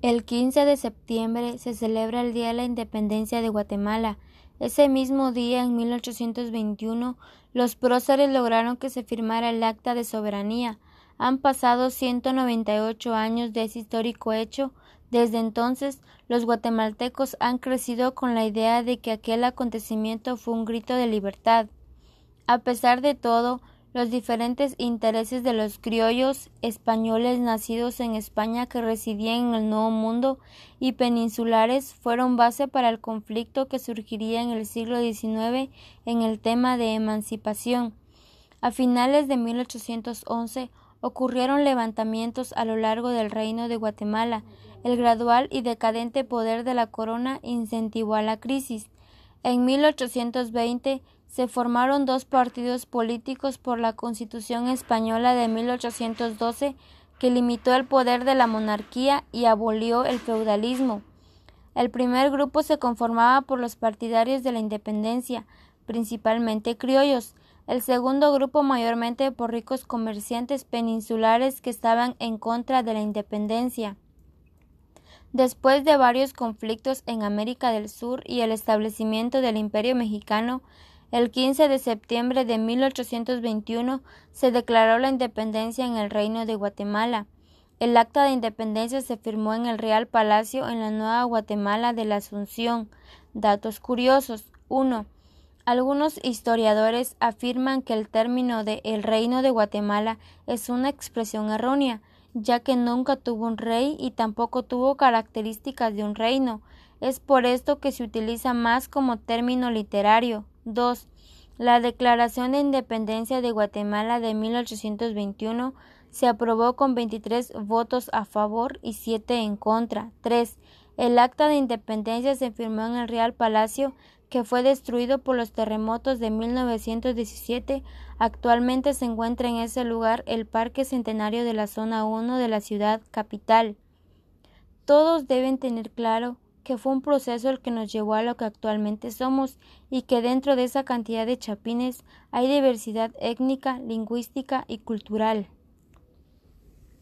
El 15 de septiembre se celebra el Día de la Independencia de Guatemala. Ese mismo día, en 1821, los próceres lograron que se firmara el Acta de Soberanía. Han pasado 198 años de ese histórico hecho. Desde entonces, los guatemaltecos han crecido con la idea de que aquel acontecimiento fue un grito de libertad. A pesar de todo, los diferentes intereses de los criollos españoles nacidos en España que residían en el Nuevo Mundo y peninsulares fueron base para el conflicto que surgiría en el siglo XIX en el tema de emancipación. A finales de 1811 ocurrieron levantamientos a lo largo del reino de Guatemala. El gradual y decadente poder de la corona incentivó a la crisis. En 1820 se formaron dos partidos políticos por la Constitución española de 1812 que limitó el poder de la monarquía y abolió el feudalismo. El primer grupo se conformaba por los partidarios de la independencia, principalmente criollos, el segundo grupo mayormente por ricos comerciantes peninsulares que estaban en contra de la independencia. Después de varios conflictos en América del Sur y el establecimiento del Imperio mexicano, el 15 de septiembre de 1821 se declaró la independencia en el Reino de Guatemala. El acta de independencia se firmó en el Real Palacio en la Nueva Guatemala de la Asunción. Datos curiosos. 1. Algunos historiadores afirman que el término de el Reino de Guatemala es una expresión errónea, ya que nunca tuvo un rey y tampoco tuvo características de un reino. Es por esto que se utiliza más como término literario. 2. La Declaración de Independencia de Guatemala de 1821 se aprobó con 23 votos a favor y 7 en contra. 3. El Acta de Independencia se firmó en el Real Palacio, que fue destruido por los terremotos de 1917. Actualmente se encuentra en ese lugar el Parque Centenario de la Zona 1 de la ciudad capital. Todos deben tener claro que fue un proceso el que nos llevó a lo que actualmente somos y que dentro de esa cantidad de chapines hay diversidad étnica, lingüística y cultural.